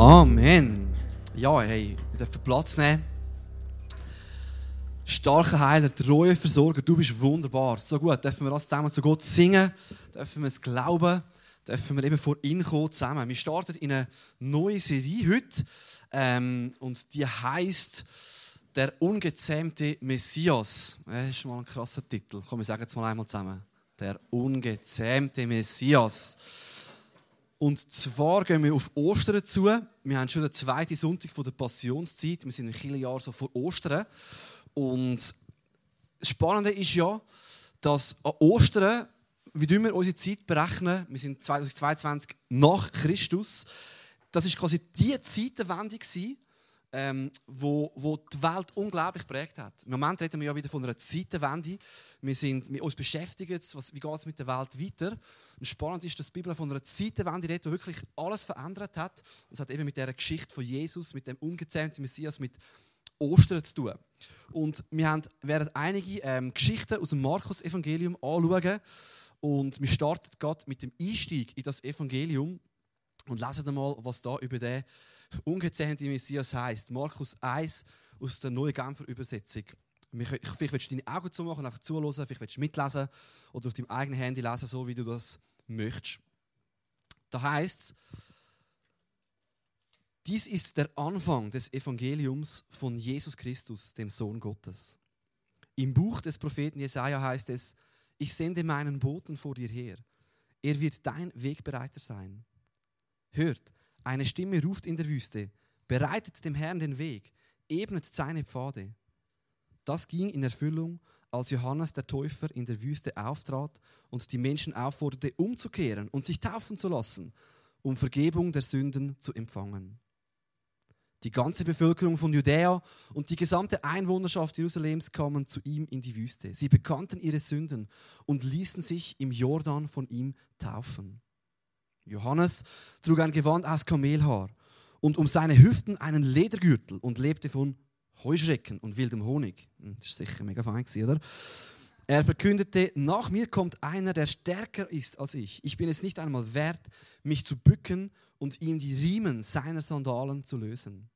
Amen. Ja, hey, wir dürfen Platz nehmen. Starker Heiler, treue Versorger, du bist wunderbar. So gut, dürfen wir das zusammen zu Gott singen, dürfen wir es glauben, dürfen wir eben vor ihn kommen zusammen. Wir starten in eine neue Serie heute ähm, und die heißt Der ungezähmte Messias. Das ist mal ein krasser Titel. Komm, wir sagen es mal einmal zusammen. Der ungezähmte Messias. Und zwar gehen wir auf Ostern zu. Wir haben schon den zweiten Sonntag der Passionszeit. Wir sind ein viele Jahr so vor Ostern. Und das Spannende ist ja, dass an Ostern, wie wir unsere Zeit berechnen, wir sind 2022 nach Christus, das ist quasi die Zeitenwende gewesen, ähm, wo, wo die Welt unglaublich prägt hat. Im Moment reden wir ja wieder von einer Zeitenwende. Wir sind mit uns beschäftigt, was, wie geht es mit der Welt weiter. Und spannend ist, dass die Bibel von einer Zeitenwende redet, die wirklich alles verändert hat. Das hat eben mit der Geschichte von Jesus, mit dem ungezähmten Messias, mit Ostern zu tun. Und wir haben, werden einige ähm, Geschichten aus dem Markus-Evangelium anschauen. Und wir starten gerade mit dem Einstieg in das Evangelium und lesen mal, was da über den ungezähmte Messias heißt. Markus 1 aus der neuen Genfer Übersetzung. Vielleicht willst du deine Augen zumachen, einfach zuhören, vielleicht willst du mitlesen oder auf deinem eigenen Handy lesen, so wie du das möchtest. Da heißt es, dies ist der Anfang des Evangeliums von Jesus Christus, dem Sohn Gottes. Im Buch des Propheten Jesaja heißt es: Ich sende meinen Boten vor dir her. Er wird dein Wegbereiter sein. Hört, eine Stimme ruft in der Wüste: Bereitet dem Herrn den Weg, ebnet seine Pfade. Das ging in Erfüllung, als Johannes der Täufer in der Wüste auftrat und die Menschen aufforderte, umzukehren und sich taufen zu lassen, um Vergebung der Sünden zu empfangen. Die ganze Bevölkerung von Judäa und die gesamte Einwohnerschaft Jerusalems kamen zu ihm in die Wüste. Sie bekannten ihre Sünden und ließen sich im Jordan von ihm taufen. Johannes trug ein Gewand aus Kamelhaar und um seine Hüften einen Ledergürtel und lebte von Heuschrecken und wildem Honig. Hm, das ist sicher mega fein, oder? Er verkündete, nach mir kommt einer, der stärker ist als ich. Ich bin es nicht einmal wert, mich zu bücken und ihm die Riemen seiner Sandalen zu lösen.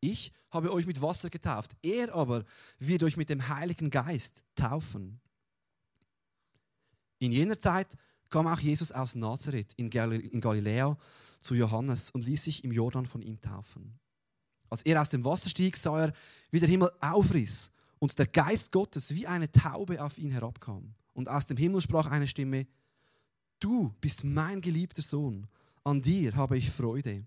Ich habe euch mit Wasser getauft, er aber wird euch mit dem Heiligen Geist taufen. In jener Zeit kam auch Jesus aus Nazareth in Galiläa zu Johannes und ließ sich im Jordan von ihm taufen. Als er aus dem Wasser stieg, sah er, wie der Himmel aufriss und der Geist Gottes wie eine Taube auf ihn herabkam. Und aus dem Himmel sprach eine Stimme, Du bist mein geliebter Sohn, an dir habe ich Freude.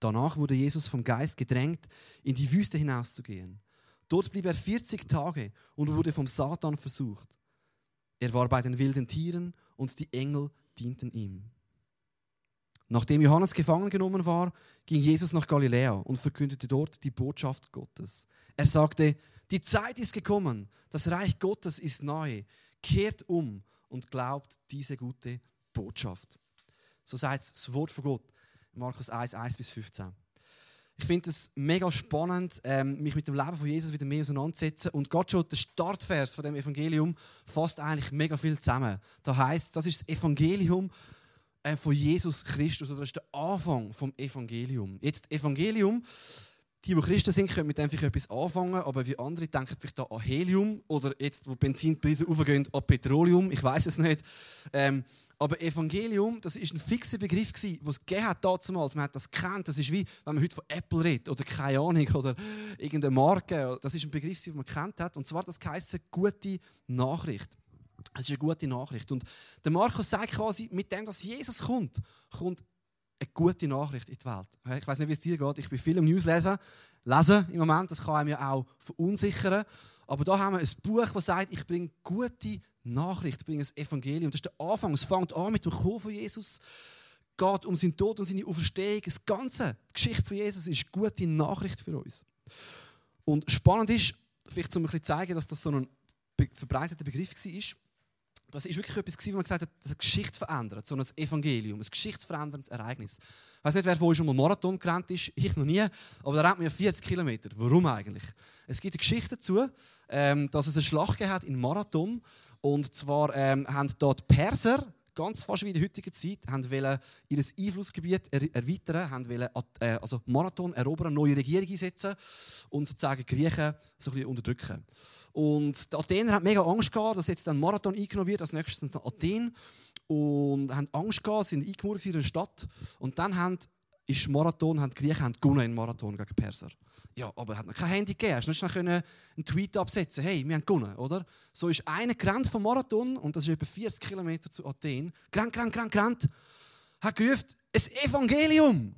Danach wurde Jesus vom Geist gedrängt, in die Wüste hinauszugehen. Dort blieb er 40 Tage und wurde vom Satan versucht. Er war bei den wilden Tieren und die Engel dienten ihm. Nachdem Johannes gefangen genommen war, ging Jesus nach Galiläa und verkündete dort die Botschaft Gottes. Er sagte, die Zeit ist gekommen, das Reich Gottes ist nahe, kehrt um und glaubt diese gute Botschaft. So sagt das Wort von Gott, Markus 1, 1 bis 15. Ich finde es mega spannend, ähm, mich mit dem Leben von Jesus wieder mehr auseinanderzusetzen. Und Gott schon der Startvers von dem Evangelium fasst eigentlich mega viel zusammen. Da heißt, das ist das Evangelium äh, von Jesus Christus oder das ist der Anfang vom Evangelium. Jetzt Evangelium, die, die Christen sind, können mit dem vielleicht etwas anfangen, aber wie andere denken vielleicht an Helium oder jetzt, wo Benzinpreise aufgehen, an Petroleum. Ich weiß es nicht. Ähm, aber Evangelium, das ist ein fixer Begriff gewesen, was es gegeben hat damals. Man hat das kennt. Das ist wie, wenn man heute von Apple redet oder keine Ahnung oder irgendeine Marke. Das ist ein Begriff, den man kennt hat. Und zwar das heisst gute Nachricht. Es ist eine gute Nachricht. Und der Markus sagt quasi, mit dem, dass Jesus kommt, kommt eine gute Nachricht in die Welt. Ich weiß nicht, wie es dir geht. Ich bin viel im News lesen, lesen im Moment. Das kann einem ja auch verunsichern. Aber da haben wir ein Buch, das sagt, ich bringe gute Nachricht, ich bringe ein Evangelium. Das ist der Anfang. Es fängt an mit dem Kommen von Jesus, geht um seinen Tod und seine Auferstehung. Das Ganze, die Geschichte von Jesus, ist eine gute Nachricht für uns. Und spannend ist, vielleicht um ein bisschen zu zeigen, dass das so ein verbreiteter Begriff war, das ist wirklich etwas, wo man gesagt hat, das Geschichte verändert, so ein Evangelium, ein geschichtsveränderndes Ereignis. Ich weiß nicht, wer von euch schon mal Marathon gerannt ist, ich noch nie, aber da rennt man ja 40 Kilometer. Warum eigentlich? Es gibt eine Geschichte dazu, ähm, dass es eine Schlacht hat in Marathon und zwar ähm, haben dort Perser ganz fast wie in der heutigen Zeit, haben ihr Einflussgebiet er erweitern, haben wollen, äh, also Marathon erobern, neue Regierung einsetzen und sozusagen Griechen so ein bisschen unterdrücken. Und die Athener haben mega Angst gehabt, dass jetzt ein Marathon eingenommen wird, als nächstes sind Athen und haben Angst gehabt, sind eingemauert in der Stadt und dann haben ist Marathon, haben die Griechen haben gewonnen in Marathon gegen Perser. Ja, aber hat noch kein Handy gegeben. Hast nicht schnell einen Tweet absetzen hey, wir haben gewonnen, oder? So ist einer gerannt vom Marathon, und das ist etwa 40 Kilometer zu Athen. Gerannt, gerannt, gerannt, gerannt. Hat gerufen, ein Evangelium.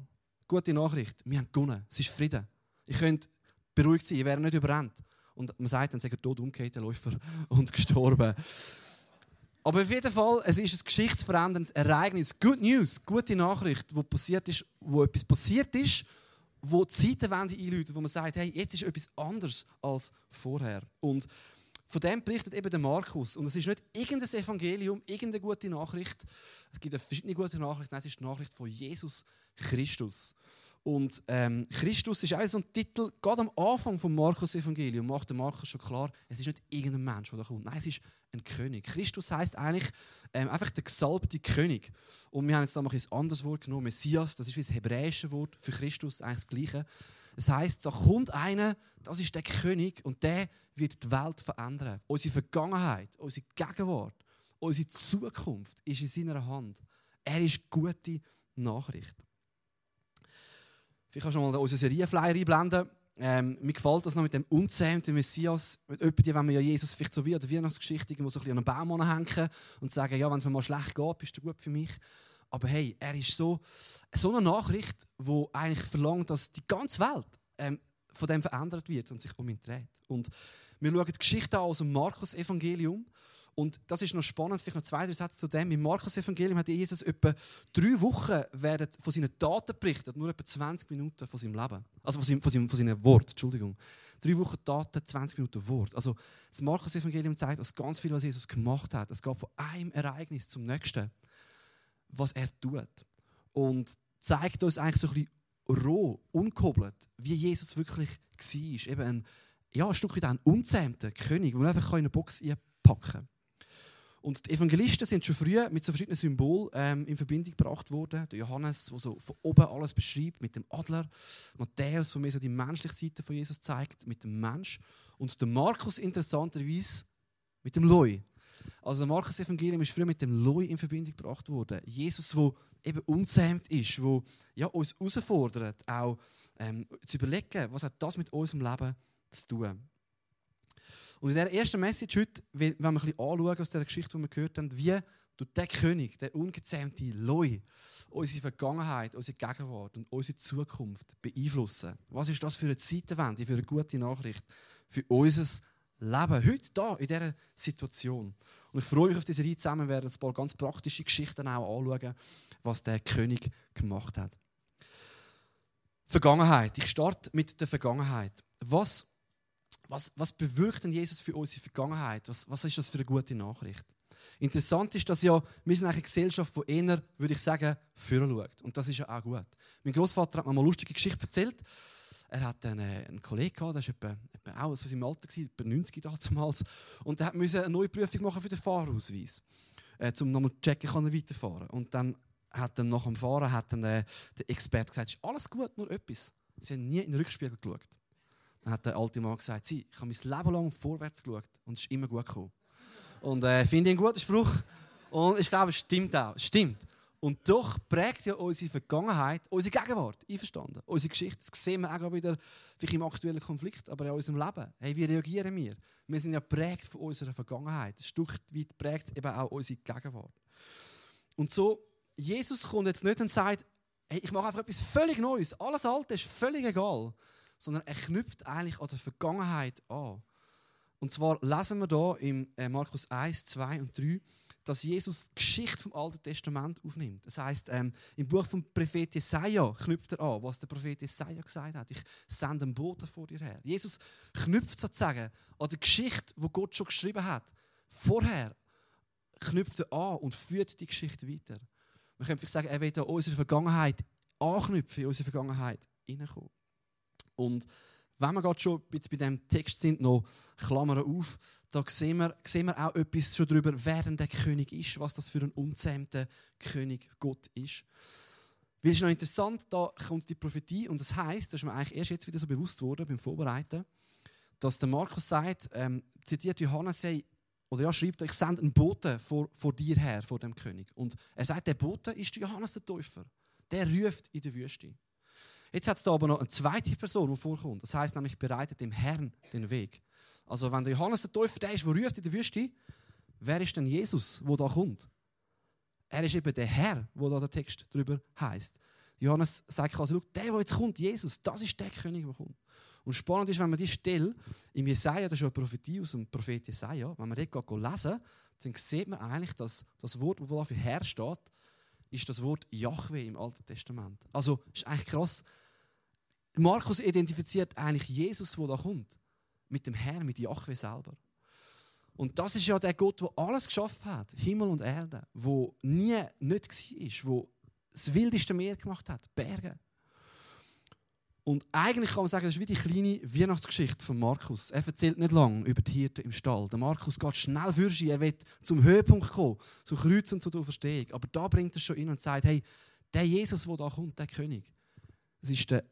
Gute Nachricht, wir haben gewonnen. Es ist Frieden. Ich könnte beruhigt sein, ich wäre nicht überrannt. Und man sagt dann, sagt er tot umgekehrt, der Läufer, und gestorben. Aber auf jeden Fall, es ist ein geschichtsveränderndes Ereignis. Good News, gute Nachricht, wo, passiert ist, wo etwas passiert ist, wo die Zeitenwende einläutet, wo man sagt, hey, jetzt ist etwas anders als vorher. Und von dem berichtet eben der Markus. Und es ist nicht irgendein Evangelium, irgendeine gute Nachricht. Es gibt verschiedene gute Nachrichten. Nein, es ist die Nachricht von Jesus Christus. Und ähm, Christus ist auch so ein Titel, gerade am Anfang vom Markus-Evangelium macht der Markus schon klar, es ist nicht irgendein Mensch, der da kommt. Nein, es ist ein König. Christus heißt eigentlich ähm, einfach der gesalbte König. Und wir haben jetzt da mal ein anderes Wort genommen, Messias, das ist wie das hebräische Wort für Christus, eigentlich das Gleiche. Das heißt, da kommt einer, das ist der König und der wird die Welt verändern. Unsere Vergangenheit, unsere Gegenwart, unsere Zukunft ist in seiner Hand. Er ist gute Nachricht. Ich kann schon mal unsere Serienflyer einblenden. Ähm, mir gefällt das noch mit dem unzähmten Messias. Mit jemandem, wenn wir ja Jesus vielleicht so wie an der Weihnachtsgeschichte irgendwo so ein bisschen an einen Baum hängen und sagen, ja, wenn es mir mal schlecht geht, bist du gut für mich. Aber hey, er ist so, so eine Nachricht, die eigentlich verlangt, dass die ganze Welt ähm, von dem verändert wird und sich um ihn dreht. Und wir schauen die Geschichte aus dem Markus-Evangelium. Und das ist noch spannend, vielleicht noch zwei, drei Sätze zu dem. Im Markus-Evangelium hat Jesus etwa drei Wochen werden von seinen Taten berichtet, nur etwa 20 Minuten von seinem Leben. Also von, seinem, von, seinem, von seinen Wort, Entschuldigung. Drei Wochen Taten, 20 Minuten Wort. Also das Markus-Evangelium zeigt uns ganz viel, was Jesus gemacht hat. Es geht von einem Ereignis zum nächsten, was er tut. Und zeigt uns eigentlich so ein bisschen roh, unkobelt, wie Jesus wirklich war. Eben ein, ja, ein Stück weit ein unzähmter König, man einfach in eine Box einpacken kann. Und die Evangelisten sind schon früh mit so verschiedenen Symbolen ähm, in Verbindung gebracht worden. Der Johannes, der so von oben alles beschreibt, mit dem Adler. Matthäus, der mir so die menschliche Seite von Jesus zeigt, mit dem Mensch. Und der Markus interessanterweise mit dem Loi. Also der Markus-Evangelium ist früher mit dem Loi in Verbindung gebracht worden. Jesus, der eben unzähmt ist, der ja, uns herausfordert, auch ähm, zu überlegen, was hat das mit unserem Leben zu tun. Und in dieser ersten Message heute, wenn wir ein bisschen anschauen aus der Geschichte, die wir gehört haben, wie durch der König, der ungezähmte Loi, unsere Vergangenheit, unsere Gegenwart und unsere Zukunft beeinflussen. Was ist das für eine Zeitenwende, für eine gute Nachricht für unser Leben, heute da in dieser Situation. Und ich freue mich auf diese Reihe zusammen, wir werden ein paar ganz praktische Geschichten auch anschauen, was der König gemacht hat. Vergangenheit. Ich starte mit der Vergangenheit. Was was, was bewirkt denn Jesus für unsere Vergangenheit? Was, was ist das für eine gute Nachricht? Interessant ist, dass ja, wir sind eine Gesellschaft, die eher, würde ich sagen, führen schaut. Und das ist ja auch gut. Mein Großvater hat mir mal eine lustige Geschichte erzählt. Er hat einen, einen Kollegen gehabt, der war etwa, etwa auch aus seinem Alter, etwa 90 damals. Und der musste eine neue Prüfung machen für den Fahrausweis. Äh, um nochmal zu checken, kann er weiterfahren. Und dann hat dann nach dem Fahren hat dann, äh, der Experte gesagt, ist alles gut, nur etwas. Sie haben nie in den Rückspiegel geschaut. Dann hat der alte Mann gesagt, Sie, ich habe mein Leben lang vorwärts geschaut und es ist immer gut gekommen. Und äh, finde ich einen guten Spruch. Und ich glaube, es stimmt auch. Stimmt. Und doch prägt ja unsere Vergangenheit unsere Gegenwart. Einverstanden? Unsere Geschichte. Das sehen wir auch wieder vielleicht im aktuellen Konflikt, aber in unserem Leben. Hey, wie reagieren wir? Wir sind ja prägt von unserer Vergangenheit. Ein Stück weit prägt eben auch unsere Gegenwart. Und so, Jesus kommt jetzt nicht und sagt, hey, ich mache einfach etwas völlig Neues. Alles Alte ist völlig egal sondern er knüpft eigentlich an der Vergangenheit an. Und zwar lesen wir da im äh, Markus 1, 2 und 3, dass Jesus die Geschichte vom Alten Testament aufnimmt. Das heißt, ähm, im Buch vom Prophet Jesaja knüpft er an, was der Prophet Jesaja gesagt hat. Ich sende einen Boten vor dir her. Jesus knüpft sozusagen an die Geschichte, wo Gott schon geschrieben hat. Vorher knüpft er an und führt die Geschichte weiter. Man könnte sagen, er will an unsere Vergangenheit anknüpfen, in unsere Vergangenheit hineinkommen. Und wenn wir gerade schon bei diesem Text sind, noch Klammern auf, da sehen wir, sehen wir auch etwas schon darüber, wer denn der König ist, was das für ein unzähmter König Gott ist. Weil es ist noch interessant, da kommt die Prophetie und das heißt, das ist mir eigentlich erst jetzt wieder so bewusst worden beim Vorbereiten, dass der Markus sagt, ähm, zitiert Johannes, sei, oder ja, schreibt, ich sende einen Boten vor, vor dir her, vor dem König. Und er sagt, der Bote ist Johannes der Täufer. Der ruft in der Wüste. Jetzt hat es da aber noch eine zweite Person, die vorkommt. Das heißt nämlich, bereitet dem Herrn den Weg. Also wenn der Johannes der Täufer der ist, der ruft in der Wüste, wer ist denn Jesus, wo da kommt? Er ist eben der Herr, wo da der Text darüber heißt. Johannes sagt quasi, der, der jetzt kommt, Jesus, das ist der König, der kommt. Und spannend ist, wenn man die Stelle im Jesaja, das ist eine Prophetie aus dem Prophet Jesaja, wenn man dort lesen dann sieht man eigentlich, dass das Wort, das für Herr steht, ist das Wort Yahweh im Alten Testament. Also ist eigentlich krass. Markus identifiziert eigentlich Jesus, der da kommt, mit dem Herrn, mit Yahweh selber. Und das ist ja der Gott, der alles geschaffen hat, Himmel und Erde, wo nie nicht war, wo das wildeste Meer gemacht hat, Berge. Und eigentlich kann man sagen, das ist wie die kleine Weihnachtsgeschichte von Markus. Er erzählt nicht lange über die Hirten im Stall. Der Markus geht schnell für sie, er will zum Höhepunkt kommen, zu Kreuz und zu der Auferstehung. Aber da bringt er schon in und sagt, hey, der Jesus, der da kommt, der König, das ist der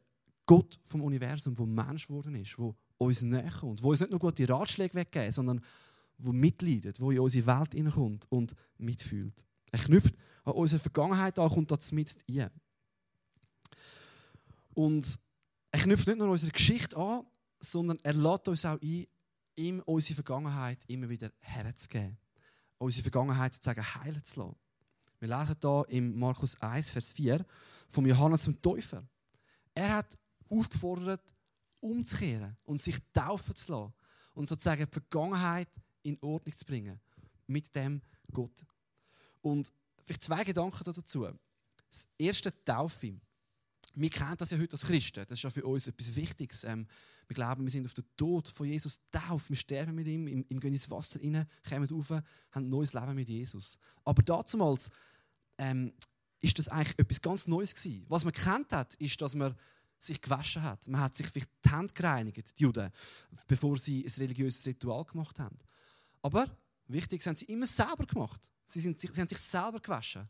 Gott vom Universum, der Mensch geworden ist, der uns näher kommt, der uns nicht nur gute Ratschläge weggeben, sondern der mitleidet, der in unsere Welt hineinkommt und mitfühlt. Er knüpft an unsere Vergangenheit an, kommt da mit ein. Und er knüpft nicht nur unsere Geschichte an, sondern er lädt uns auch ein, ihm unsere Vergangenheit immer wieder herzugeben. Unsere Vergangenheit sozusagen heilen zu lassen. Wir lesen hier im Markus 1, Vers 4 von Johannes dem Täufer. Er hat aufgefordert, umzukehren und sich taufen zu lassen und sozusagen die Vergangenheit in Ordnung zu bringen mit dem Gott. Und vielleicht zwei Gedanken dazu. Das erste Taufe. Wir kennen das ja heute als Christen. Das ist ja für uns etwas Wichtiges. Ähm, wir glauben, wir sind auf den Tod von Jesus tauft. Wir sterben mit ihm, ihm, ihm gehen ins Wasser rein, kommen rauf, haben ein neues Leben mit Jesus. Aber damals ähm, ist das eigentlich etwas ganz Neues gewesen. Was man kennt hat, ist, dass man sich gewaschen hat. Man hat sich vielleicht die Hände gereinigt, die Juden, bevor sie ein religiöses Ritual gemacht haben. Aber wichtig, sie haben sie immer selber gemacht. Sie, sind, sie haben sich selber gewaschen.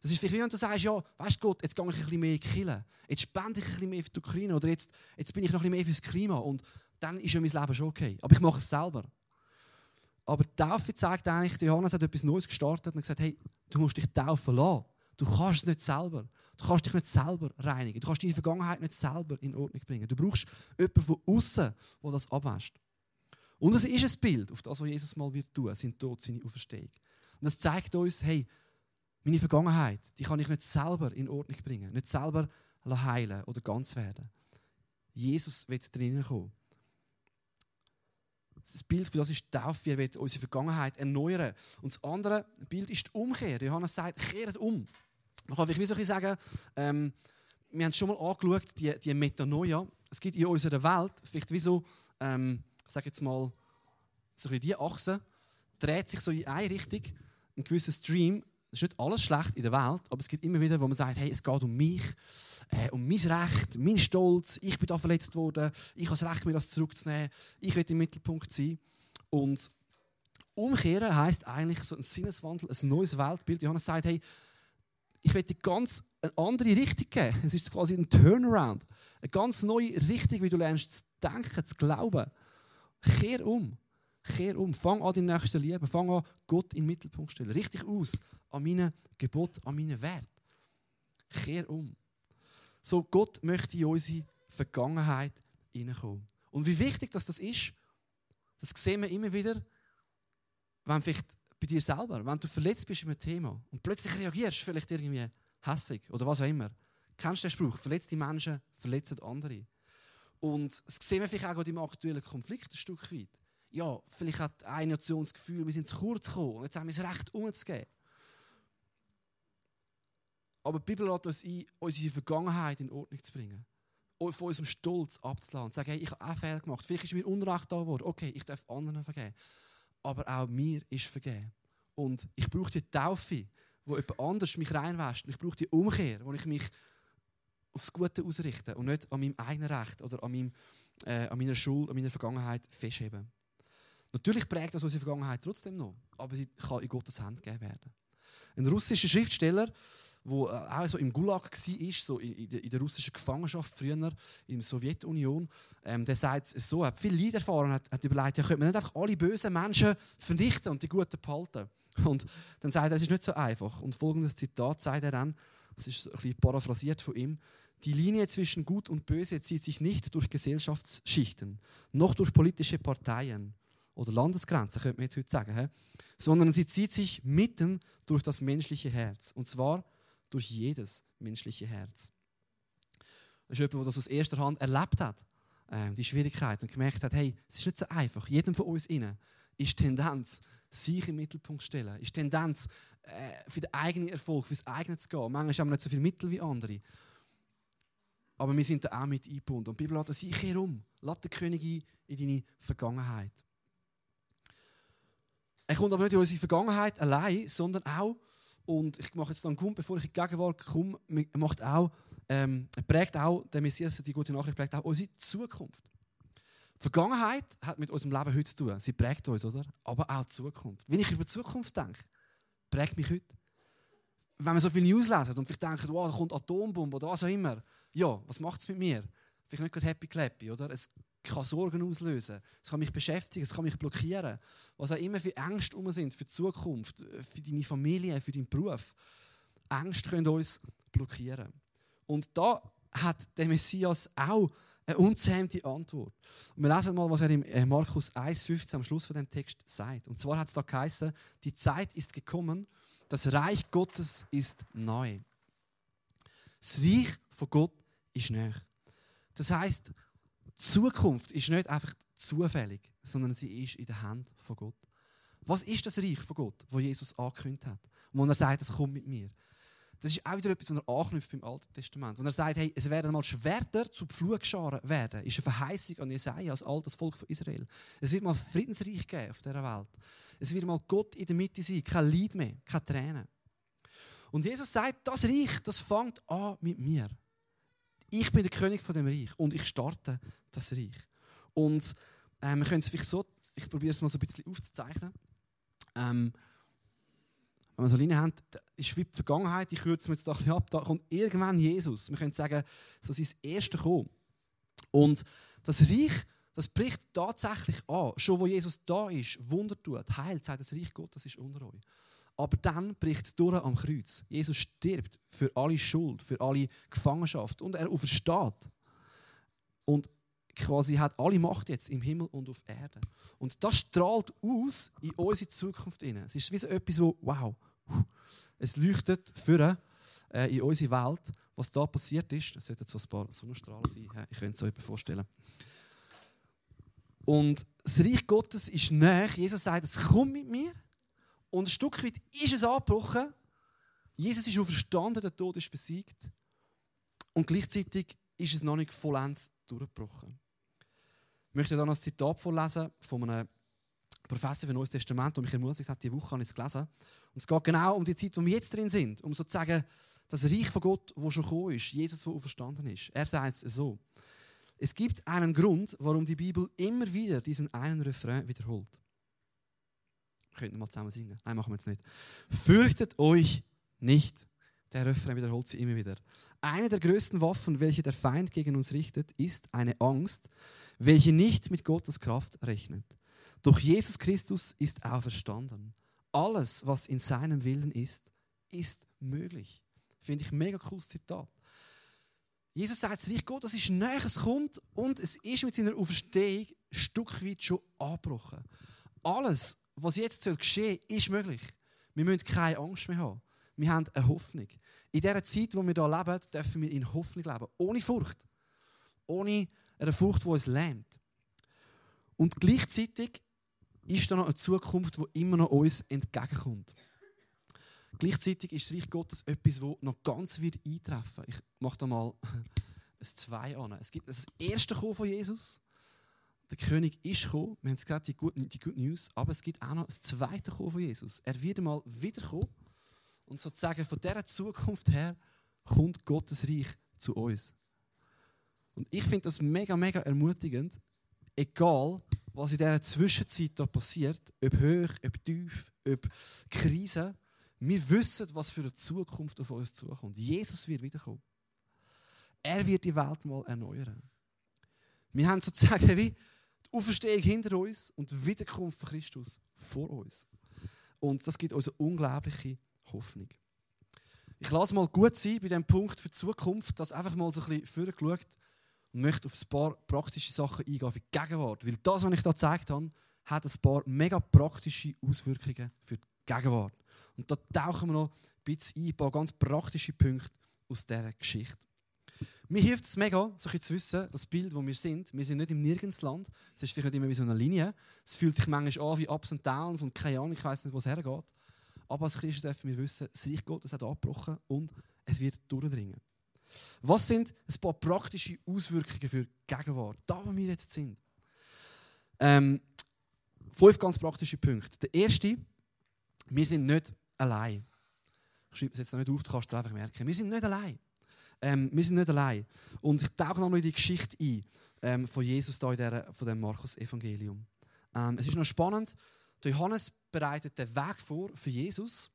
Das ist vielleicht wie wenn du sagst, ja, weißt Gott, jetzt gehe ich ein bisschen mehr in die Kirche. Jetzt spende ich ein bisschen mehr für die Ukraine oder jetzt, jetzt bin ich noch ein bisschen mehr fürs Klima und dann ist ja mein Leben schon okay. Aber ich mache es selber. Aber die Taufe zeigt eigentlich, Johannes hat etwas Neues gestartet und gesagt, hey, du musst dich taufen lassen. Du kannst es nicht selber. Du kannst dich nicht selber reinigen. Du kannst deine Vergangenheit nicht selber in Ordnung bringen. Du brauchst jemanden von außen, der das abwäscht. Und es ist ein Bild auf das, was Jesus mal wird tun, sein Tod, seine Auferstehung. Und das zeigt uns, hey, meine Vergangenheit, die kann ich nicht selber in Ordnung bringen, nicht selber heilen oder ganz werden. Jesus wird drinnen kommen. Das Bild für das ist die Taufe. Er wird unsere Vergangenheit erneuern. Und das andere Bild ist die Umkehr. Johannes sagt, kehrt um. Man kann vielleicht wie so sagen, ähm, wir haben schon mal angeschaut, die, die Metanoia. Es gibt in unserer Welt vielleicht wie so, ähm, sage jetzt mal, so in diese Achse, dreht sich so in eine Richtung, ein gewisser Stream es ist nicht alles schlecht in der Welt, aber es gibt immer wieder, wo man sagt, hey, es geht um mich, äh, um mein Recht, mein Stolz, ich bin da verletzt worden, ich habe das Recht, mir das zurückzunehmen, ich will im Mittelpunkt sein. Und umkehren heißt eigentlich so ein Sinneswandel, ein neues Weltbild. Johannes sagt, hey, ich dir ganz eine andere Richtung geben. Es ist quasi ein Turnaround. Eine ganz neue Richtung, wie du lernst zu denken, zu glauben. Kehr um. Kehr um. Fang an, die Nächste lieben. Fang an, Gott in den Mittelpunkt zu stellen. Richtig aus an meinen Gebot, an meinen Wert. Kehr um. So, Gott möchte in unsere Vergangenheit hineinkommen. Und wie wichtig dass das ist, das sehen wir immer wieder, wenn vielleicht bei dir selber, wenn du verletzt bist in einem Thema und plötzlich reagierst, vielleicht irgendwie hässig oder was auch immer. Kennst du den Spruch? Verletzte Menschen verletzen andere. Und das sehen wir vielleicht auch im aktuellen Konflikt ein Stück weit. Ja, vielleicht hat eine Nation das Gefühl, wir sind zu kurz gekommen und jetzt haben wir das Recht umzugehen. Aber die Bibel lädt uns ein, unsere Vergangenheit in Ordnung zu bringen. Von unserem Stolz abzulassen. Und zu sagen, hey, ich habe auch Fehler gemacht. Vielleicht ist mir Unrecht da geworden. Okay, ich darf anderen vergeben. Aber auch mir ist vergeben. Und ich brauche die Taufe, wo jemand anders mich reinwäscht. Ich brauche die Umkehr, wo ich mich aufs Gute ausrichten und nicht an meinem eigenen Recht oder an, meinem, äh, an meiner Schuld, an meiner Vergangenheit festheben. Natürlich prägt das unsere Vergangenheit trotzdem noch, aber sie kann in Gottes Hand gegeben werden. Ein russischer Schriftsteller, der äh, auch so im Gulag war, so in der, in der russischen Gefangenschaft früher, in der Sowjetunion, ähm, der sagt es so, hat viel Leid erfahren, hat, hat überlegt, ja, könnte man nicht einfach alle bösen Menschen vernichten und die Guten behalten? Und dann sagt er, es ist nicht so einfach. Und folgendes Zitat sagt er dann, das ist ein bisschen paraphrasiert von ihm, die Linie zwischen Gut und Böse zieht sich nicht durch Gesellschaftsschichten, noch durch politische Parteien oder Landesgrenzen, könnte man jetzt heute sagen, sondern sie zieht sich mitten durch das menschliche Herz. Und zwar durch jedes menschliche Herz. Das ist jemand, der das aus erster Hand erlebt hat, äh, die Schwierigkeit, und gemerkt hat, hey, es ist nicht so einfach. Jedem von uns innen ist Tendenz, sich im Mittelpunkt zu stellen, ist Tendenz, äh, für den eigenen Erfolg, für das eigene zu gehen. Manchmal haben wir nicht so viele Mittel wie andere. Aber wir sind da auch mit eingebunden. Und die Bibel lässt uns, ich kehre um. Lass den König ein in deine Vergangenheit. Er kommt aber nicht in unsere Vergangenheit allein, sondern auch, und ich mache jetzt dann Grund, bevor ich in die Gegenwart komme, macht auch, ähm, prägt auch, der Messias, die gute Nachricht, prägt auch unsere Zukunft. Die Vergangenheit hat mit unserem Leben heute zu tun. Sie prägt uns, oder? Aber auch die Zukunft. Wenn ich über die Zukunft denke, prägt mich heute. Wenn wir so viel News lesen und vielleicht denken, wow, da kommt Atombombe oder was auch immer. Ja, was macht es mit mir? Vielleicht nicht gerade happy clappy, oder? Es kann Sorgen auslösen. Es kann mich beschäftigen, es kann mich blockieren. Was auch immer für Ängste um sind, für die Zukunft, für deine Familie, für deinen Beruf. Ängste können uns blockieren. Und da hat der Messias auch eine unzähmte Antwort. Und wir lesen mal, was er im äh, Markus 1,15 am Schluss von dem Text sagt. Und zwar hat es da geheißen, die Zeit ist gekommen, das Reich Gottes ist neu. Das Reich von Gott ist neu. Das heißt, Zukunft ist nicht einfach zufällig, sondern sie ist in der Hand von Gott. Was ist das Reich von Gott, wo Jesus angekündigt hat? Und wo er sagt, es kommt mit mir. Das ist auch wieder etwas, was er anknüpft beim Alten Testament. Wenn er sagt, hey, es werden mal Schwerter zu Pflugscharen werden, ist eine Verheißung an Jesaja, als altes Volk von Israel. Es wird mal Friedensreich geben auf dieser Welt. Es wird mal Gott in der Mitte sein, kein Leid mehr, keine Tränen. Und Jesus sagt, das Reich, das fängt an mit mir. Ich bin der König von dem Reich und ich starte das Reich. Und ähm, wir können es vielleicht so, ich probiere es mal so ein bisschen aufzuzeichnen. Ähm, wenn wir so Linie haben, ist wie die Vergangenheit, ich kürze mir jetzt doch ab, da kommt irgendwann Jesus. Wir können sagen, so sein Erste kommen. Und das Reich, das bricht tatsächlich an. Schon wo Jesus da ist, Wunder tut, heilt, sagt das Reich Gottes ist unter euch. Aber dann bricht es durch am Kreuz. Jesus stirbt für alle Schuld, für alle Gefangenschaft und er aufersteht. Und quasi hat alle Macht jetzt im Himmel und auf Erde. Und das strahlt aus in unsere Zukunft hinein. Es ist wie so etwas, wo, wow, es leuchtet für äh, in unsere Welt, was da passiert ist. Es sollten so ein paar Sonnenstrahlen sein. Ich könnte es euch vorstellen. Und das Reich Gottes ist näher. Jesus sagt, es kommt mit mir. Und ein Stück weit ist es angebrochen. Jesus ist auferstanden, der Tod ist besiegt. Und gleichzeitig ist es noch nicht vollends durchgebrochen. Ich möchte dann ein Zitat vorlesen von einem Professor für Neues Testament, der mich ermutigt hat, diese Woche habe ich es gelesen. Und es geht genau um die Zeit, wo wir jetzt drin sind, um sozusagen das Reich von Gott, wo schon gekommen ist, Jesus, der verstanden ist. Er sagt es so. Es gibt einen Grund, warum die Bibel immer wieder diesen einen Refrain wiederholt. Wir könnten mal zusammen singen. Nein, machen wir jetzt nicht. Fürchtet euch nicht. Der Refrain wiederholt sie immer wieder. Eine der größten Waffen, welche der Feind gegen uns richtet, ist eine Angst, welche nicht mit Gottes Kraft rechnet. Doch Jesus Christus ist auferstanden. Alles, was in seinem Willen ist, ist möglich. Finde ich mega cooles Zitat. Jesus sagt, das Reich Gottes ist näher, es kommt und es ist mit seiner Auferstehung ein Stück weit schon angebrochen. Alles, was jetzt geschehen soll, ist möglich. Wir müssen keine Angst mehr haben. Wir haben eine Hoffnung. In dieser Zeit, wo wir hier leben, dürfen wir in Hoffnung leben. Ohne Furcht. Ohne eine Furcht, die uns lähmt. Und gleichzeitig ist da noch eine Zukunft, die immer noch uns entgegenkommt. Gleichzeitig ist das Reich Gottes etwas, das noch ganz wird eintreffen. Ich mache da mal ein Zwei an. Es gibt das erste Kommen von Jesus. Der König ist gekommen. Wir haben gerade die Good, die Good News. Aber es gibt auch noch das zweite Kommen von Jesus. Er wird einmal wiederkommen. Und sozusagen von dieser Zukunft her kommt Gottes Reich zu uns. Und ich finde das mega, mega ermutigend, egal was in dieser Zwischenzeit da passiert, ob hoch, ob tief, ob Krise, wir wissen, was für eine Zukunft auf uns zukommt. Jesus wird wiederkommen. Er wird die Welt mal erneuern. Wir haben sozusagen wie die Auferstehung hinter uns und die Wiederkunft von Christus vor uns. Und das gibt uns eine unglaubliche Hoffnung. Ich lasse mal gut sein bei dem Punkt für die Zukunft, dass einfach mal so ein bisschen vorgeschaut und möchte auf ein paar praktische Sachen eingehen für die Gegenwart. Weil das, was ich da gezeigt habe, hat ein paar mega praktische Auswirkungen für die Gegenwart. Und da tauchen wir noch ein bisschen ein, ein paar ganz praktische Punkte aus dieser Geschichte. Mir hilft es mega, so zu wissen, das Bild, wo wir sind, wir sind nicht im Nirgendsland, es ist vielleicht nicht immer wie so eine Linie, es fühlt sich manchmal an wie Ups und Downs und keine Ahnung, ich weiß nicht, wo es hergeht. Aber als Christen dürfen wir wissen, das Reich Gottes hat abgebrochen und es wird durchdringen. Was sind ein paar praktische Auswirkungen für die Gegenwart, da wo wir jetzt sind? Ähm, fünf ganz praktische Punkte. Der erste, wir sind nicht allein. Ich schreibe es jetzt noch nicht auf, du kannst es einfach merken. Wir sind nicht allein. Ähm, wir sind nicht allein. Und ich tauche nochmal in die Geschichte ein ähm, von Jesus da in der, von dem Markus-Evangelium. Ähm, es ist noch spannend, der Johannes bereitet den Weg vor für Jesus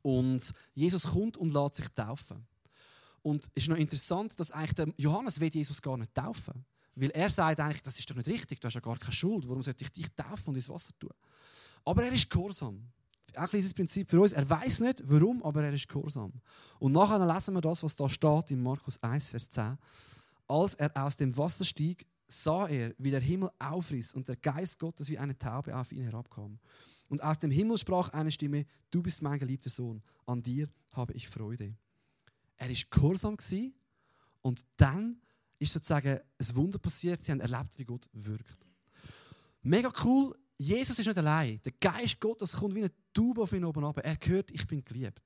und Jesus kommt und lässt sich taufen. Und es ist noch interessant, dass eigentlich der Johannes will Jesus gar nicht taufen Weil er sagt eigentlich, das ist doch nicht richtig, du hast ja gar keine Schuld, warum sollte ich dich taufen und ins Wasser tun? Aber er ist gehorsam auch dieses Prinzip für uns. Er weiß nicht, warum, aber er ist gehorsam. Und nachher lesen wir das, was da steht in Markus 1, Vers 10. Als er aus dem Wasser stieg, sah er, wie der Himmel aufriss und der Geist Gottes wie eine Taube auf ihn herabkam. Und aus dem Himmel sprach eine Stimme: Du bist mein geliebter Sohn, an dir habe ich Freude. Er ist gehorsam und dann ist sozusagen ein Wunder passiert. Sie haben erlebt, wie Gott wirkt. Mega cool Jesus ist nicht allein. Der Geist Gottes kommt wie eine Taube auf ihn oben runter. Er hört, ich bin geliebt.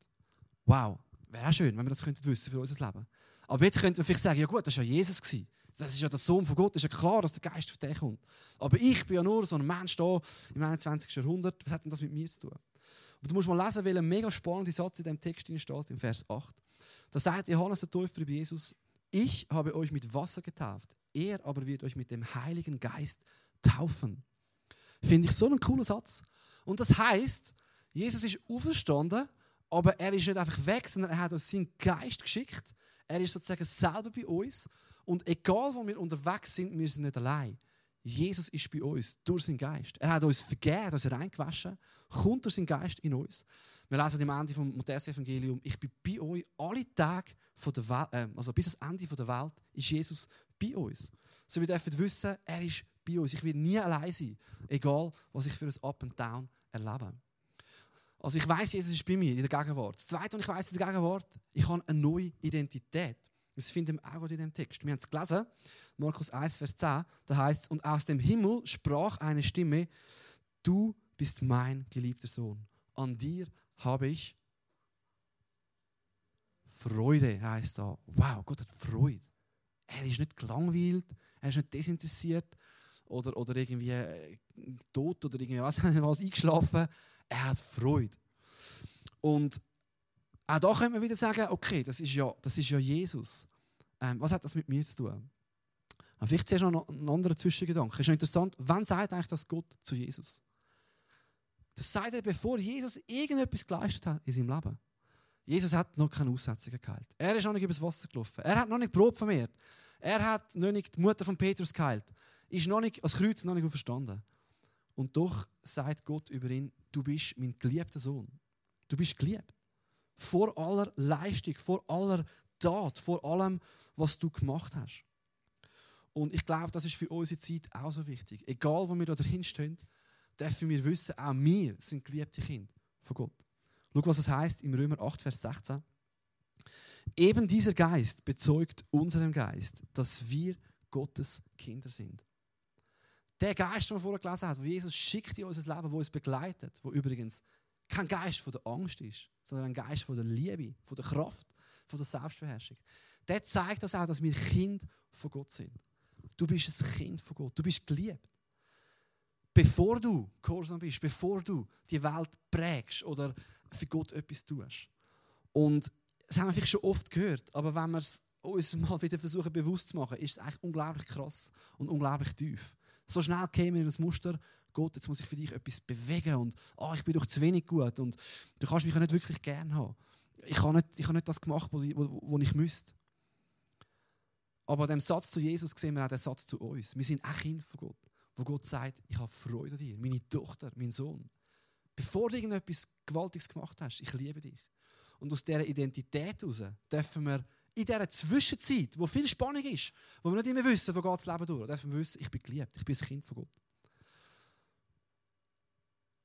Wow, wäre schön, wenn wir das könnten wissen für unser Leben. Aber jetzt könnten wir vielleicht sagen, ja gut, das war ja Jesus. Das ist ja der Sohn von Gott. Das ist ja klar, dass der Geist auf dich kommt. Aber ich bin ja nur so ein Mensch da im 21. Jahrhundert. Was hat denn das mit mir zu tun? Und du musst mal lesen, welcher mega spannende Satz in dem Text steht, im Vers 8. Da sagt Johannes der Täufer über Jesus, ich habe euch mit Wasser getauft, er aber wird euch mit dem Heiligen Geist taufen. Finde ich so einen coolen Satz. Und das heißt, Jesus ist auferstanden, aber er ist nicht einfach weg, sondern er hat uns seinen Geist geschickt. Er ist sozusagen selber bei uns. Und egal, wo wir unterwegs sind, wir sind nicht allein. Jesus ist bei uns durch seinen Geist. Er hat uns vergeben, uns reingewaschen, kommt durch seinen Geist in uns. Wir lesen am Ende vom Matthäus-Evangelium: Ich bin bei euch alle Tage von der Welt, äh, also bis ans Ende der Welt ist Jesus bei uns. So wir dürfen wissen, er ist bei uns. Ich werde nie allein sein, egal was ich für ein Up and Down erlebe. Also ich weiß, Jesus ist bei mir in der Gegenwart. Das Zweite, was ich weiß in der Gegenwart, ich habe eine neue Identität. Das finden wir auch in dem Text. Wir haben es gelesen, Markus 1, Vers 10, da heißt es, und aus dem Himmel sprach eine Stimme, du bist mein geliebter Sohn. An dir habe ich Freude, heißt da. Wow, Gott hat Freude. Er ist nicht gelangweilt, er ist nicht desinteressiert, oder, oder irgendwie äh, tot oder irgendwie was, was eingeschlafen. Er hat Freude. Und auch da können wir wieder sagen, okay, das ist ja, das ist ja Jesus. Ähm, was hat das mit mir zu tun? Und vielleicht zuerst noch einen anderen Zwischengedanken. Ist schon interessant, wann sagt eigentlich das Gott zu Jesus? Das sagt er, bevor Jesus irgendetwas geleistet hat in seinem Leben. Jesus hat noch keine Aussetzungen geheilt. Er ist noch nicht übers Wasser gelaufen. Er hat noch nicht Brot vermehrt. Er hat noch nicht die Mutter von Petrus geheilt ist noch nicht, als Kreuz noch nicht verstanden. Und doch sagt Gott über ihn, du bist mein geliebter Sohn. Du bist geliebt. Vor aller Leistung, vor aller Tat, vor allem, was du gemacht hast. Und ich glaube, das ist für unsere Zeit auch so wichtig. Egal, wo wir da drin stehen, dürfen wir wissen, auch wir sind geliebte Kinder von Gott. Schau, was es heißt im Römer 8, Vers 16. Eben dieser Geist bezeugt unserem Geist, dass wir Gottes Kinder sind. Der Geist, den wir vorher gelesen haben, wo Jesus schickt in unser Leben, wo uns begleitet, wo übrigens kein Geist von der Angst ist, sondern ein Geist von der Liebe, von der Kraft, von der Selbstbeherrschung. Der zeigt uns auch, dass wir Kind von Gott sind. Du bist ein Kind von Gott. Du bist geliebt. Bevor du gehorsam bist, bevor du die Welt prägst oder für Gott etwas tust. Und das haben wir vielleicht schon oft gehört, aber wenn wir es uns mal wieder versuchen bewusst zu machen, ist es eigentlich unglaublich krass und unglaublich tief. So schnell kämen in das Muster, Gott, jetzt muss ich für dich etwas bewegen und oh, ich bin doch zu wenig gut und du kannst mich ja nicht wirklich gern haben. Ich habe nicht, ich habe nicht das gemacht, was ich, was ich müsste. Aber an dem Satz zu Jesus sehen wir auch den Satz zu uns. Wir sind auch Kinder von Gott, wo Gott sagt, ich habe Freude an dir, meine Tochter, mein Sohn. Bevor du irgendetwas Gewaltiges gemacht hast, ich liebe dich. Und aus dieser Identität heraus dürfen wir in dieser Zwischenzeit, wo viel Spannung ist, wo wir nicht immer wissen, wo geht das Leben durch, dürfen wir wissen, ich bin geliebt, ich bin ein Kind von Gott.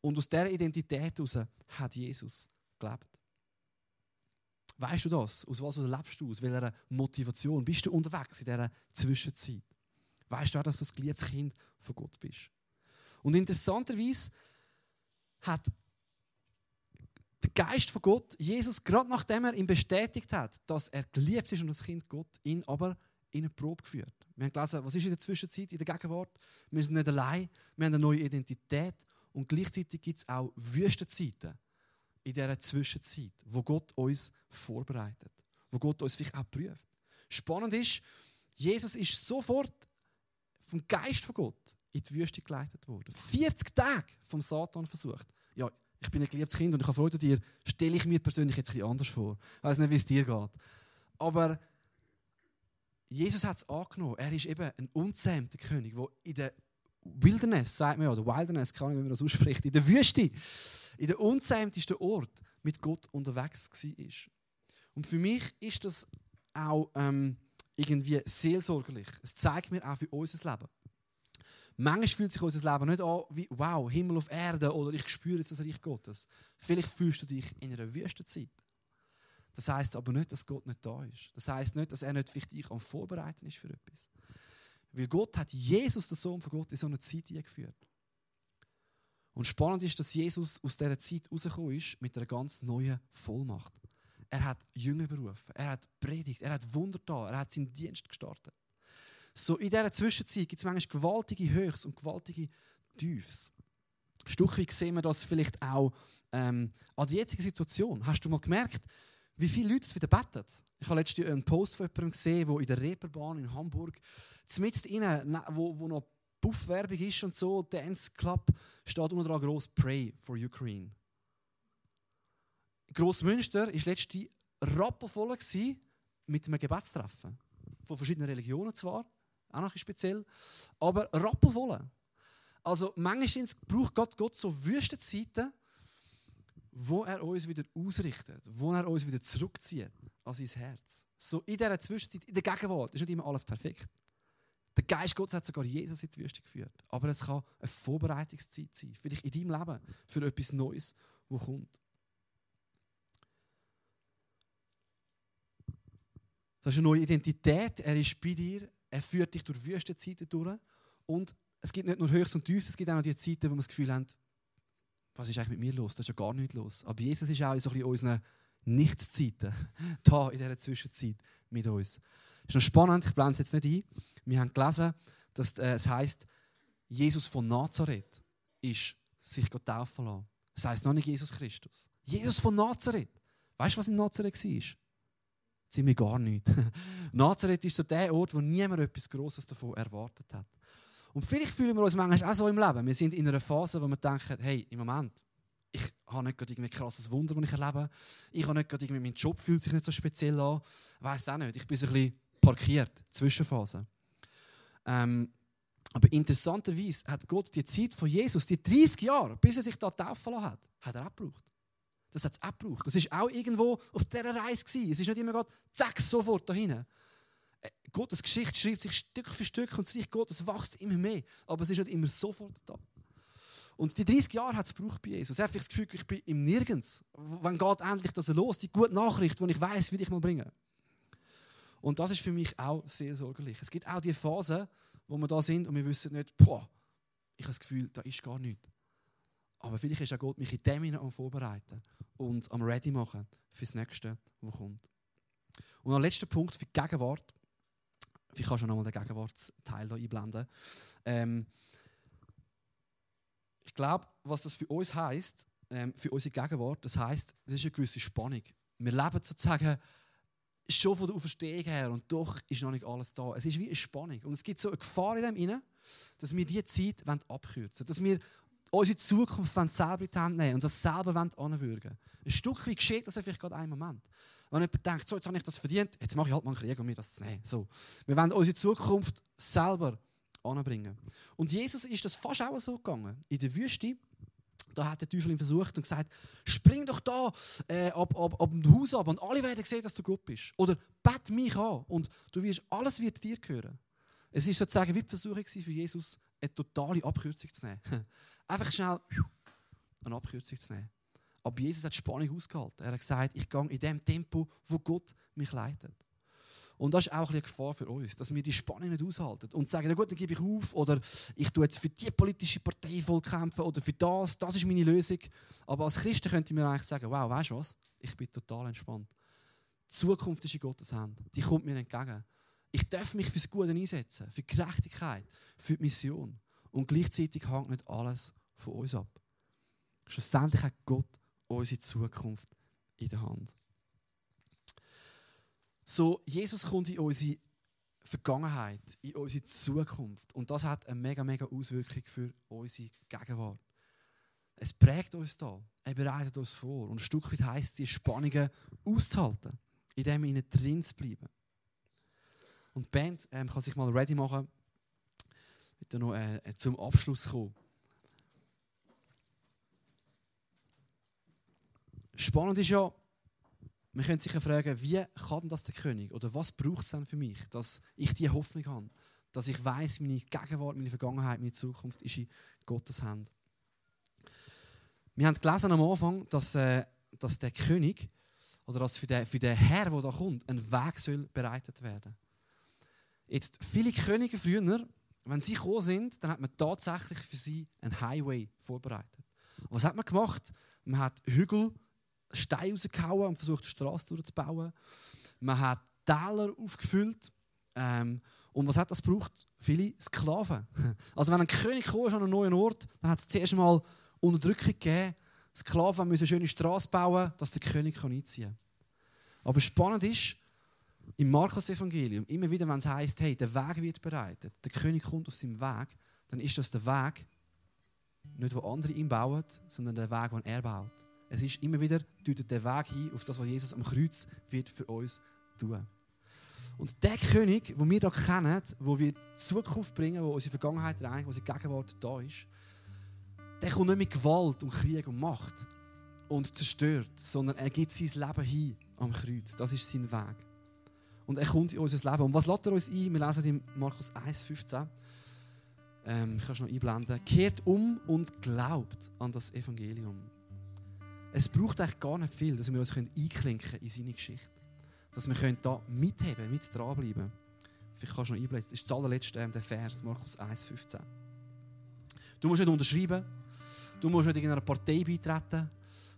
Und aus dieser Identität heraus hat Jesus gelebt. Weißt du das? Aus was lebst du? Aus welcher Motivation bist du unterwegs in dieser Zwischenzeit? Weißt du auch, dass du ein geliebtes Kind von Gott bist? Und interessanterweise hat der Geist von Gott, Jesus, gerade nachdem er ihm bestätigt hat, dass er geliebt ist und das Kind Gott, ihn aber in eine Probe geführt. Wir haben gelesen, was ist in der Zwischenzeit, in der Gegenwart? Wir sind nicht allein, wir haben eine neue Identität und gleichzeitig gibt es auch Wüstenzeiten in dieser Zwischenzeit, wo Gott uns vorbereitet, wo Gott uns vielleicht auch prüft. Spannend ist, Jesus ist sofort vom Geist von Gott in die Wüste geleitet worden. 40 Tage vom Satan versucht. Ich bin ein geliebtes Kind und ich habe Freude an dir, stelle ich mir persönlich jetzt ein anders vor. Ich weiß nicht, wie es dir geht. Aber Jesus hat es angenommen. Er ist eben ein unzähmter König, der in der Wilderness, sagt man ja, oder Wilderness, keine Ahnung, wie man das ausspricht, in der Wüste, in der unzähmtesten Ort mit Gott unterwegs war. Und für mich ist das auch ähm, irgendwie seelsorgerlich. Es zeigt mir auch für unser Leben. Manchmal fühlt sich unser Leben nicht an wie, wow, Himmel auf Erde oder ich spüre jetzt das Reich Gottes. Vielleicht fühlst du dich in einer Wüstenzeit. Das heißt aber nicht, dass Gott nicht da ist. Das heißt nicht, dass er nicht für dich am Vorbereiten ist für etwas. Weil Gott hat Jesus, den Sohn von Gott, in so eine Zeit eingeführt. Und spannend ist, dass Jesus aus dieser Zeit rausgekommen ist mit einer ganz neuen Vollmacht. Er hat Jünger berufen, er hat predigt, er hat Wunder da, er hat seinen Dienst gestartet. So in dieser Zwischenzeit gibt es manchmal gewaltige Höchst und gewaltige Tiefs. Ein Stück sehen wir das vielleicht auch ähm, an der jetzigen Situation. Hast du mal gemerkt, wie viele Leute es wieder beten? Ich habe letztens einen Post von jemandem gesehen, der in der Reeperbahn in Hamburg, zumindest innen, wo, wo noch Buffwerbung ist und so, Dance Club, steht unter dran groß Pray for Ukraine. Grossmünster war letzte rappelvoll mit einem Gebetstreffen. Von verschiedenen Religionen zwar, auch noch speziell, aber rappelvoll. Also manchmal braucht Gott, Gott so Wüstenzeiten, wo er uns wieder ausrichtet, wo er uns wieder zurückzieht an sein Herz. So in dieser Zwischenzeit, in der Gegenwart, ist nicht immer alles perfekt. Der Geist Gottes hat sogar Jesus in die Wüste geführt. Aber es kann eine Vorbereitungszeit sein, für dich in deinem Leben, für etwas Neues, das kommt. Das ist eine neue Identität. Er ist bei dir. Er führt dich durch Wüstenzeiten durch. Und es gibt nicht nur Höchst und Tiefs, es gibt auch noch die Zeiten, wo wir das Gefühl haben, was ist eigentlich mit mir los? Da ist ja gar nichts los. Aber Jesus ist auch in so ein unseren Nichtszeiten da in dieser Zwischenzeit mit uns. Ist noch spannend, ich blende es jetzt nicht ein. Wir haben gelesen, dass äh, es heißt, Jesus von Nazareth ist sich Gott taufen lassen. Das heißt noch nicht Jesus Christus. Jesus von Nazareth. Weißt du, was in Nazareth war? Ziemlich gar nichts. Nazareth ist so der Ort, wo niemand etwas Großes davon erwartet hat. Und vielleicht fühlen wir uns manchmal auch so im Leben. Wir sind in einer Phase, wo wir denken, hey, im Moment, ich habe nicht gerade ein krasses Wunder, das ich erlebe. Ich habe nicht gerade irgendwie, mein Job fühlt sich nicht so speziell an. Ich weiß auch nicht. Ich bin so ein bisschen parkiert, Zwischenphase. Ähm, aber interessanterweise hat Gott die Zeit von Jesus, die 30 Jahre, bis er sich da taufen lassen hat, hat er abgebraucht. Das hat es abgebraucht. Das ist auch irgendwo auf dieser Reise gewesen. Es ist nicht immer gerade zack, sofort dahin. Äh, Gottes Geschichte schreibt sich Stück für Stück und das Reich Gottes wächst immer mehr. Aber es ist nicht immer sofort da. Und die 30 Jahre hat es gebraucht bei Jesus. Er hat das Gefühl, ich bin im Nirgends. Wann geht endlich das los? Die gute Nachricht, die ich weiß, will ich mal bringen. Und das ist für mich auch sehr sorglich. Es gibt auch die Phasen, wo wir da sind und wir wissen nicht, boah, ich habe das Gefühl, da ist gar nichts. Aber vielleicht ist auch Gott mich in dem Sinne am Vorbereiten und am Ready machen für das Nächste, was kommt. Und der letzter Punkt für die Gegenwart. Ich kann schon nochmal den Gegenwartsteil hier einblenden. Ähm, ich glaube, was das für uns heißt, ähm, für unsere Gegenwart, das heißt, das ist eine gewisse Spannung. Wir leben sozusagen schon von der Auferstehung her und doch ist noch nicht alles da. Es ist wie eine Spannung. Und es gibt so eine Gefahr in dem inne, dass wir diese Zeit abkürzen wollen. Dass wir unsere Zukunft selber in die Hand nehmen und das selber anwürgen Ein Stück weit geschieht das vielleicht gerade einen Moment. Wenn jemand denkt, so, jetzt habe ich das verdient, jetzt mache ich halt mal einen Krieg, um mir das zu nehmen. So. Wir wollen unsere Zukunft selber anbringen. Und Jesus ist das fast auch so gegangen. In der Wüste, da hat der Teufel ihn versucht und gesagt, spring doch da äh, ab, ab, ab dem Haus ab und alle werden sehen, dass du gut bist. Oder bett mich an und du wirst, alles wird dir gehören. Es ist sozusagen wie die Versuchung für Jesus, eine totale Abkürzung zu nehmen. Einfach schnell eine Abkürzung zu nehmen. Aber Jesus hat Spannung ausgehalten. Er hat gesagt, ich gehe in dem Tempo, wo Gott mich leitet. Und das ist auch eine Gefahr für uns, dass wir die Spannung nicht aushalten und sagen, na gut, dann gebe ich auf oder ich tue jetzt für die politische Partei voll kämpfen oder für das, das ist meine Lösung. Aber als Christen könnte ich mir eigentlich sagen, wow, weißt du was? Ich bin total entspannt. Die Zukunft ist in Gottes Hand. Die kommt mir entgegen. Ich darf mich fürs Gute einsetzen, für Gerechtigkeit, für die Mission. Und gleichzeitig hängt nicht alles von uns ab. Schlussendlich hat Gott unsere Zukunft in der Hand. So, Jesus kommt in unsere Vergangenheit, in unsere Zukunft. Und das hat eine mega, mega Auswirkung für unsere Gegenwart. Es prägt uns da. Er bereitet uns vor. Und ein Stück weit heisst es, die Spannungen auszuhalten, in dem ihnen drin bleiben. Und die Band ähm, kann sich mal ready machen, wird noch äh, zum Abschluss kommen. Spannend ist ja, man könnte sich ja fragen, wie kann das der König oder was braucht es denn für mich, dass ich diese Hoffnung habe, dass ich weiß, meine Gegenwart, meine Vergangenheit, meine Zukunft ist in Gottes Hand. Wir haben gelesen am Anfang, dass, äh, dass der König oder dass für den, für den Herr, der da kommt, ein Weg soll bereitet werden. Jetzt viele Könige früher, wenn sie gekommen sind, dann hat man tatsächlich für sie einen Highway vorbereitet. Was hat man gemacht? Man hat Hügel Steine rausgehauen und versucht, eine Straße durchzubauen. Man hat Täler aufgefüllt. Ähm, und was hat das gebraucht? Viele Sklaven. Also wenn ein König kam an einen neuen Ort, dann hat es zuerst einmal Unterdrückung gegeben. Sklaven müssen eine schöne Straße bauen, dass der König einziehen kann. Aber spannend ist, im Markus-Evangelium, immer wieder, wenn es heißt, hey, der Weg wird bereitet, der König kommt auf seinem Weg, dann ist das der Weg, nicht wo andere ihn bauen, sondern der Weg, den er baut. Es ist immer wieder, deutet der Weg hin auf das, was Jesus am Kreuz wird für uns tun. Und der König, den wir hier kennen, wo wir die Zukunft bringen, wo unsere Vergangenheit reinigen, wo unsere Gegenwart da ist, der kommt nicht mit Gewalt und Krieg und Macht und zerstört, sondern er gibt sein Leben hin am Kreuz. Das ist sein Weg. Und er kommt in unser Leben. Und was lädt er uns ein? Wir lesen in Markus 1, 15. Ähm, ich kann es noch einblenden. Kehrt um und glaubt an das Evangelium. Es braucht eigentlich gar nicht viel, dass wir uns einklinken können in seine Geschichte. Dass wir können da mitheben, mit dranbleiben. Vielleicht kannst du noch einblenden. Das ist der allerletzte ähm, der Vers, Markus 1, 15. Du musst nicht unterschreiben. Du musst nicht irgendeiner Partei beitreten.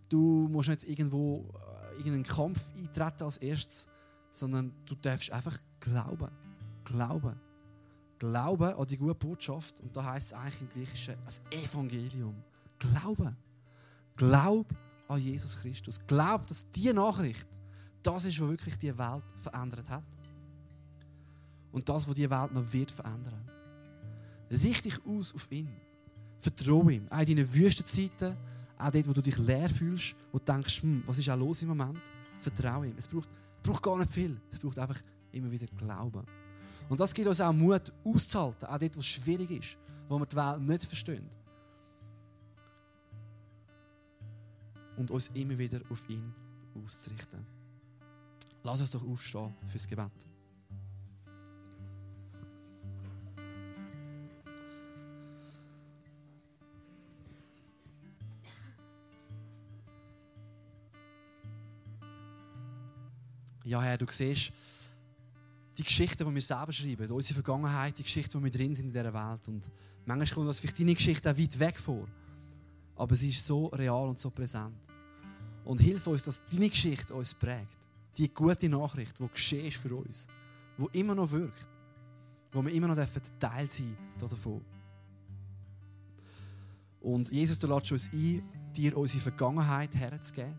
Du musst nicht irgendwo äh, irgendeinen Kampf eintreten als erstes, sondern du darfst einfach glauben. Glauben. Glauben an die gute Botschaft. Und da heißt es eigentlich im Griechischen das Evangelium. Glauben. Glaub an Jesus Christus. Glaub, dass diese Nachricht das ist, was wirklich die Welt verändert hat. Und das, was die Welt noch wird verändern. Richte aus auf ihn. Vertraue ihm. Auch in deinen Wüstenzeiten, auch dort, wo du dich leer fühlst, wo du denkst, hm, was ist auch los im Moment, vertraue ihm. Es braucht, braucht gar nicht viel. Es braucht einfach immer wieder Glauben. Und das gibt uns auch Mut, auszuhalten, auch dort, wo es schwierig ist, wo wir die Welt nicht verstehen. und uns immer wieder auf ihn auszurichten. Lass uns doch aufstehen fürs Gebet. Ja, Herr, du siehst die Geschichten, die wir selber schreiben, unsere Vergangenheit, die Geschichten, die wir drin sind in dieser Welt. Und manchmal kommt uns vielleicht deine Geschichte auch weit weg vor. Aber sie ist so real und so präsent. Und hilf uns, dass deine Geschichte uns prägt. Die gute Nachricht, die geschehen ist für uns. Die immer noch wirkt. Wo wir immer noch Teil sein davon. Und Jesus, du lädst uns ein, dir unsere Vergangenheit herzugeben.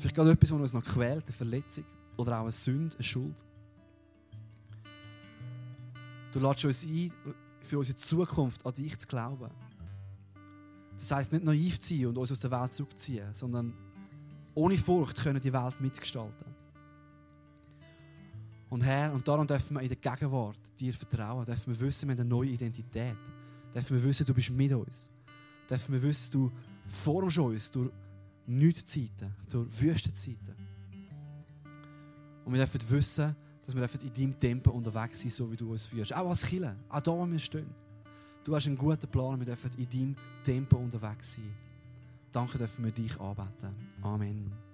Vielleicht gerade etwas, was uns noch quält, eine Verletzung. oder auch eine Sünde, eine Schuld. Du lädst uns ein, für unsere Zukunft an dich zu glauben. Das heisst, nicht naiv zu sein und uns aus der Welt zurückziehen, sondern ohne Furcht können die Welt mitgestalten. Und Herr, und darum dürfen wir in der Gegenwart dir vertrauen, dürfen wir wissen, wir haben eine neue Identität. Dürfen wir wissen, du bist mit uns. Dürfen wir wissen, du formst uns durch Nichtzeiten, durch Wüstenzeiten. Und wir dürfen wissen, dass wir in deinem Tempo unterwegs sind, so wie du uns führst. Auch als Killer, auch da, wo wir stehen. Du hast einen guten Plan wir dürfen in deinem Tempo unterwegs sein. Danke dürfen wir dich anbeten. Amen.